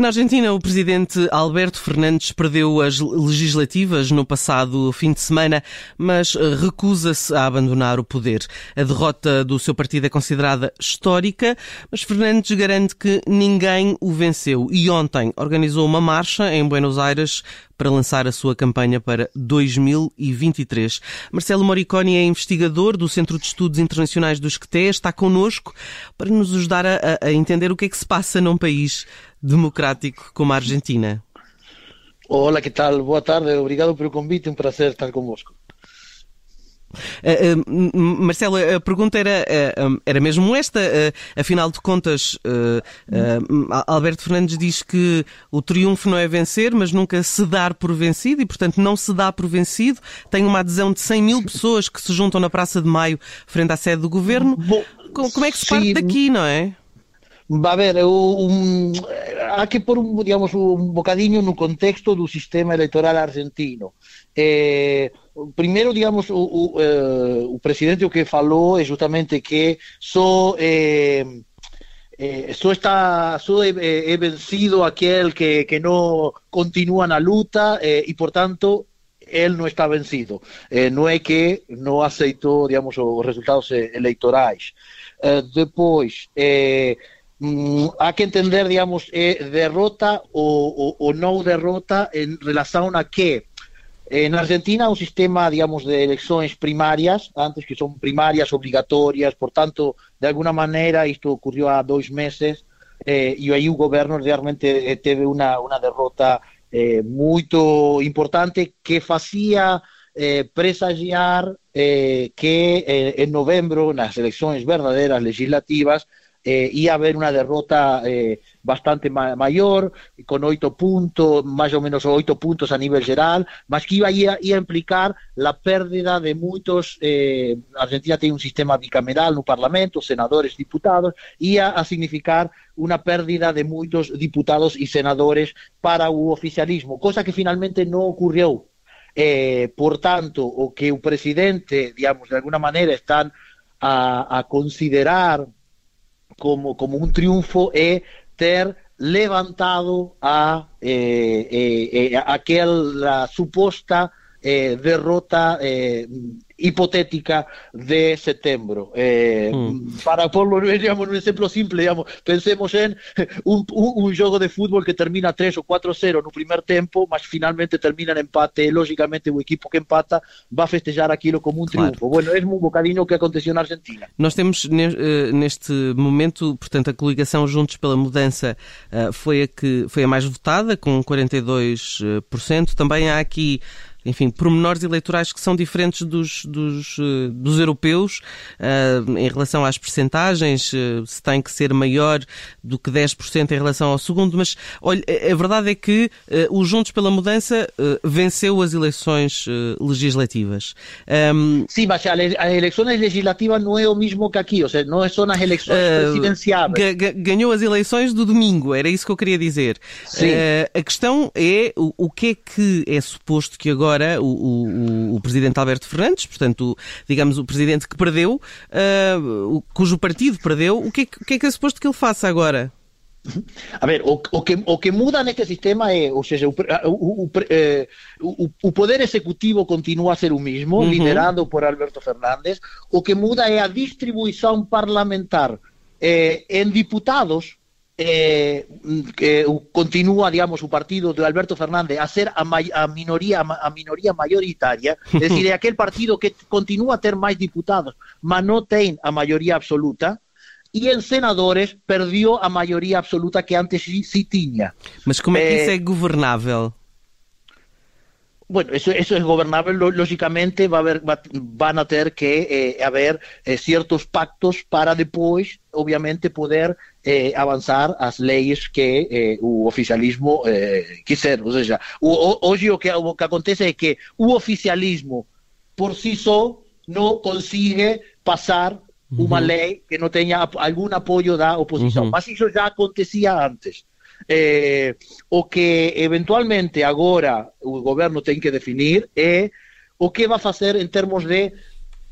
Na Argentina, o presidente Alberto Fernandes perdeu as legislativas no passado fim de semana, mas recusa-se a abandonar o poder. A derrota do seu partido é considerada histórica, mas Fernandes garante que ninguém o venceu e ontem organizou uma marcha em Buenos Aires para lançar a sua campanha para 2023. Marcelo Moriconi é investigador do Centro de Estudos Internacionais do Esqueté, está connosco para nos ajudar a, a entender o que é que se passa num país democrático como a Argentina. Olá, que tal? Boa tarde, obrigado pelo convite, um prazer estar convosco. Uh, uh, Marcelo, a pergunta era, uh, era mesmo esta. afinal de contas, Alberto Fernandes diz que o triunfo não é vencer, mas nunca se dar por vencido e, portanto, não se dá por vencido. Tem uma adesão de 100 mil pessoas que se juntam na Praça de Maio frente à sede do governo. Bom, como é que se parte daqui, não é? Va a ver, un, há que pôr un, digamos, un bocadinho no contexto do sistema electoral argentino. Eh, primeiro, digamos, o, o, eh, o presidente o que falou é justamente que só eh, eh, só está só é, é, vencido aquel que, que não continua na luta eh, e, portanto, ele não está vencido. Eh, não é que não aceitou, digamos, os resultados eleitorais. Eh, depois, eh, Mm, hay que entender, digamos, eh, derrota o, o, no derrota en relación a que en Argentina un sistema, digamos, de elecciones primarias, antes que son primarias obligatorias, por tanto, de alguna manera, esto ocurrió a dos meses, eh, y ahí el gobierno realmente eh, tuvo una, una derrota eh, muy importante que hacía eh, presagiar eh, que eh, en noviembre, en las elecciones verdaderas legislativas, eh, ia haber una derrota eh, bastante ma maior, con oito puntos, máis ou menos oito puntos a nivel geral, mas que iba a, ia implicar la pérdida de moitos, eh, Argentina ten un sistema bicameral no Parlamento, senadores, diputados, ia a significar unha pérdida de moitos diputados e senadores para o oficialismo, cosa que finalmente non ocurreu. Eh, por tanto, o que o presidente, digamos, de alguna maneira están a considerar como, como un triunfo é ter levantado a eh, eh, eh aquela suposta eh, derrota eh, hipotética de setembro. Eh, mm. Para porlo, digamos, un exemplo simple, digamos, pensemos en un, un, un jogo de fútbol que termina 3 ou 4-0 no primer tempo, mas finalmente termina en empate, lógicamente o equipo que empata va a festejar aquilo como un triunfo. Claro. Bueno, é un bocadinho que aconteceu na Argentina. Nós temos eh, neste momento, portanto, a coligação Juntos pela Mudança eh, foi a que foi a mais votada, com 42%. Também há aqui enfim, pormenores eleitorais que são diferentes dos, dos, eh, dos europeus uh, em relação às percentagens, uh, se tem que ser maior do que 10% em relação ao segundo, mas olha, a verdade é que uh, o Juntos pela Mudança venceu as eleições legislativas. Um, Sim, mas as eleições legislativas não é o mesmo que aqui, ou seja, não são as eleições presidenciais. Ganhou as eleições do domingo, era isso que eu queria dizer. Sim. a questão é o, o que é que é suposto que agora agora o, o, o presidente Alberto Fernandes, portanto, digamos, o presidente que perdeu, uh, cujo partido perdeu, o que, é, o que é que é suposto que ele faça agora? A ver, o, o, que, o que muda neste sistema é, ou seja, o, o, eh, o, poder executivo continua a ser o mesmo, uhum. liderado por Alberto Fernández, o que muda é a distribuição parlamentar eh, em diputados eh, eh, continúa, digamos, o partido de Alberto Fernández a ser a, a minoría a minoría mayoritaria, es decir, é aquel partido que continúa a ter máis diputados, mas non ten a maioría absoluta, e en senadores perdió a maioría absoluta que antes sí tiña. Mas como é que eh, isso é governável? Bueno, eso, eso es gobernable, lógicamente va a haber, va, van a tener que eh, haber eh, ciertos pactos para después, obviamente, poder eh, avanzar as leis que eh, o oficialismo eh, quiser. Ou seja, hoje o que, o que acontece é que o oficialismo por si só não consigue passar uma uhum. lei que não tenha algum apoio da oposição. Uhum. Mas isso já acontecia antes. Eh, o que eventualmente agora o governo tem que definir é o que vai fazer em termos de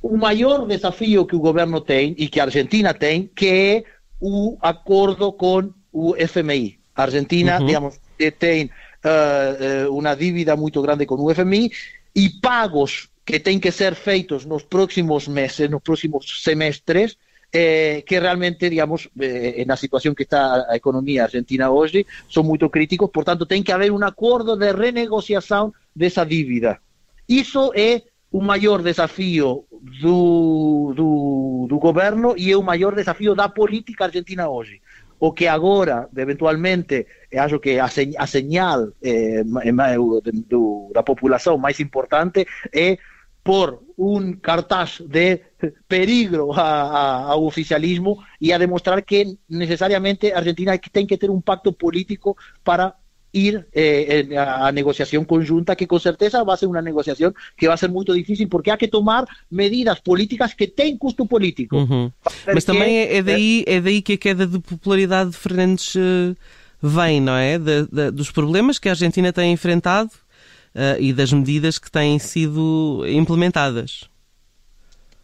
o maior desafio que o governo tem e que a Argentina tem, que é o acordo com o FMI. A Argentina, uhum. digamos, tem uh, uma dívida muito grande com o FMI e pagos que têm que ser feitos nos próximos meses, nos próximos semestres, eh, que realmente, digamos, eh, na situação que está a economia argentina hoje, são muito críticos, portanto, tem que haver um acordo de renegociação dessa dívida. Isso é o maior desafio do, do, do governo e é o maior desafio da política argentina hoje. O que agora, eventualmente, acho que a, señal eh, do, da população mais importante é por un cartaz de peligro ao oficialismo e a demonstrar que necesariamente Argentina tem que ter um pacto político para ir eh, a negociación conjunta, que con certeza va a ser una negociación que va a ser muito difícil, porque há que tomar medidas políticas que têm custo político. Uhum. Mas que, também é, é, daí, é daí que a queda de popularidade de Fernandes uh, vem, não é? De, de, dos problemas que a Argentina tem enfrentado e das medidas que têm sido implementadas.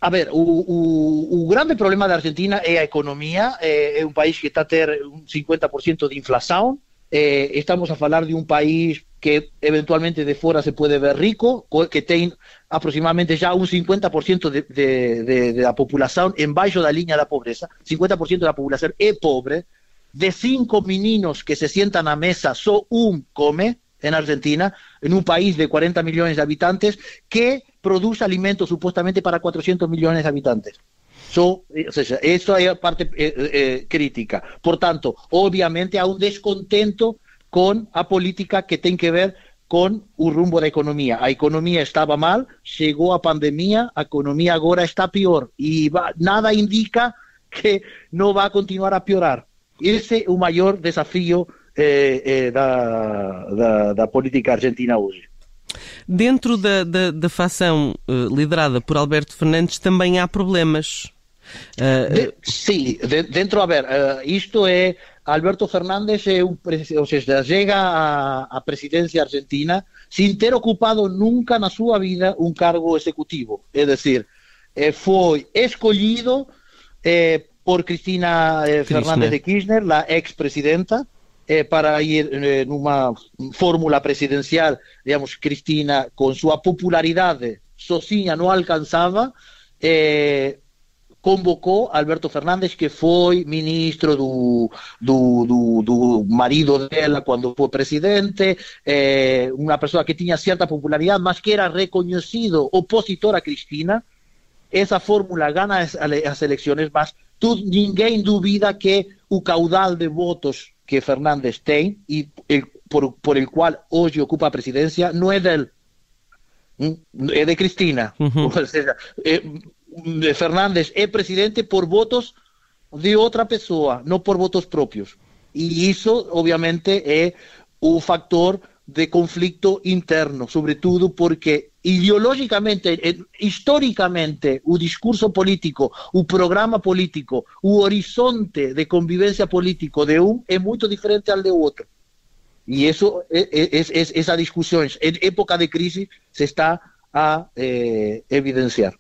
A ver, o, o, o, grande problema da Argentina é a economia, é, é um país que está a ter um 50% de inflação, eh, estamos a falar de un país que eventualmente de fora se puede ver rico, que ten aproximadamente ya un 50% de, de, de, de la población en baixo da línea da pobreza, 50% da población é pobre, de cinco meninos que se sientan a mesa, só un come en Argentina, en un país de 40 millones de habitantes, que produce alimentos supuestamente para 400 millones de habitantes. So, eso es parte eh, eh, crítica. Por tanto, obviamente hay un descontento con a política que tiene que ver con o rumbo da economía. A economía estaba mal, chegou a pandemia, a economía agora está pior e va, nada indica que non va a continuar a piorar. Ese é o maior desafío eh, eh, da, da, da política argentina hoje. Dentro da, da, da facção uh, liderada por Alberto Fernandes também há problemas. De, sí, de, dentro, a ver, uh, isto é Alberto Fernández é un, ou seja, llega a, a presidencia argentina sin ter ocupado nunca na súa vida un cargo executivo, é decir, eh, foi escollido eh, por Cristina eh, Fernández de Kirchner, la ex-presidenta, eh, para ir eh, numa fórmula presidencial, digamos, Cristina, con súa popularidade sozinha non alcanzaba, eh, convocou Alberto Fernández, que foi ministro do, do, do, do marido dela quando foi presidente, eh, uma pessoa que tinha certa popularidade, mas que era reconhecido opositor a Cristina. Essa fórmula gana as, as eleições, mas tu, ninguém duvida que o caudal de votos que Fernández Stein y el, por, por, el cual hoy ocupa presidencia no es de él, es de Cristina. Uh Fernández es presidente por votos de otra persona, no por votos propios. Y eso, obviamente, es un factor de conflicto interno, sobre todo porque ideológicamente, historicamente, o discurso político, o programa político, o horizonte de convivência político de um é muito diferente ao do outro. E isso, é, é, é, essa discussão, em época de crise, se está a eh, evidenciar.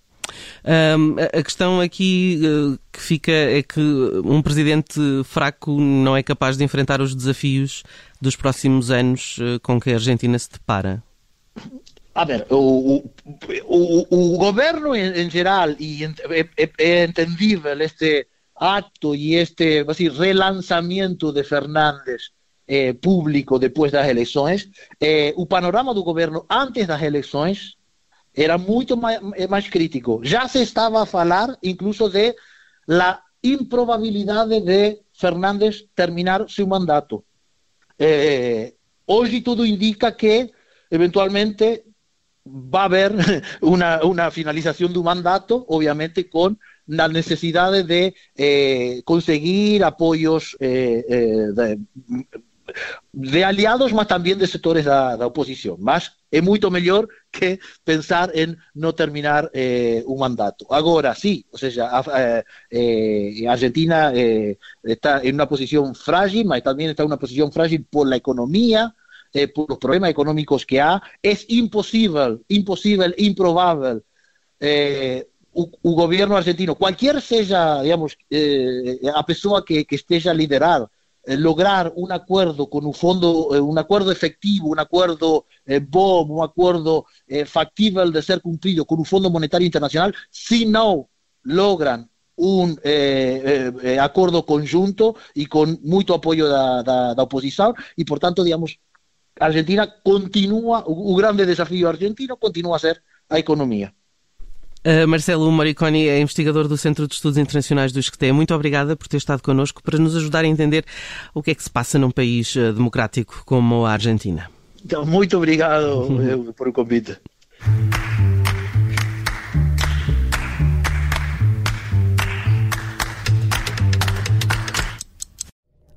Um, a questão aqui uh, que fica é que um presidente fraco não é capaz de enfrentar os desafios dos próximos anos uh, com que a Argentina se depara. A ver, o, o, o, governo em, geral, e é, é, é entendível este acto e este assim, relançamento de Fernandes eh, público depois das eleições, eh, o panorama do governo antes das eleições era muito mais, mais crítico. Já se estava a falar, incluso, de la improbabilidade de Fernandes terminar seu mandato. Eh, hoje tudo indica que, eventualmente, va a haber una, finalización de un mandato, obviamente con las necesidades de eh, conseguir apoyos eh, eh, de, aliados, más también de sectores de da oposición. Mas é moito mellor que pensar en no terminar un mandato. Agora, sí, o sea, Argentina está en una posición frágil, mas tamén está en una posición frágil por la economía, eh, por los problemas económicos que hay, es imposible, imposible, improbable. Eh, o, o, governo argentino, qualquer seja, digamos, eh, a pessoa que, que, esteja a liderar, eh, lograr um acordo com o fundo, eh, um acordo efetivo, um acordo bom, um acordo factível de ser cumprido com o Fundo Monetário Internacional, se não logram um eh, eh, eh, acordo conjunto e com muito apoio da, da, da oposição, e, portanto, digamos, Argentina continua, o, grande desafío argentino continua a ser a economia. Uh, Marcelo Moriconi é investigador do Centro de Estudos Internacionais do ISCTE. Muito obrigada por ter estado connosco para nos ajudar a entender o que é que se passa num país uh, democrático como a Argentina. Então, muito obrigado eh, por o convite.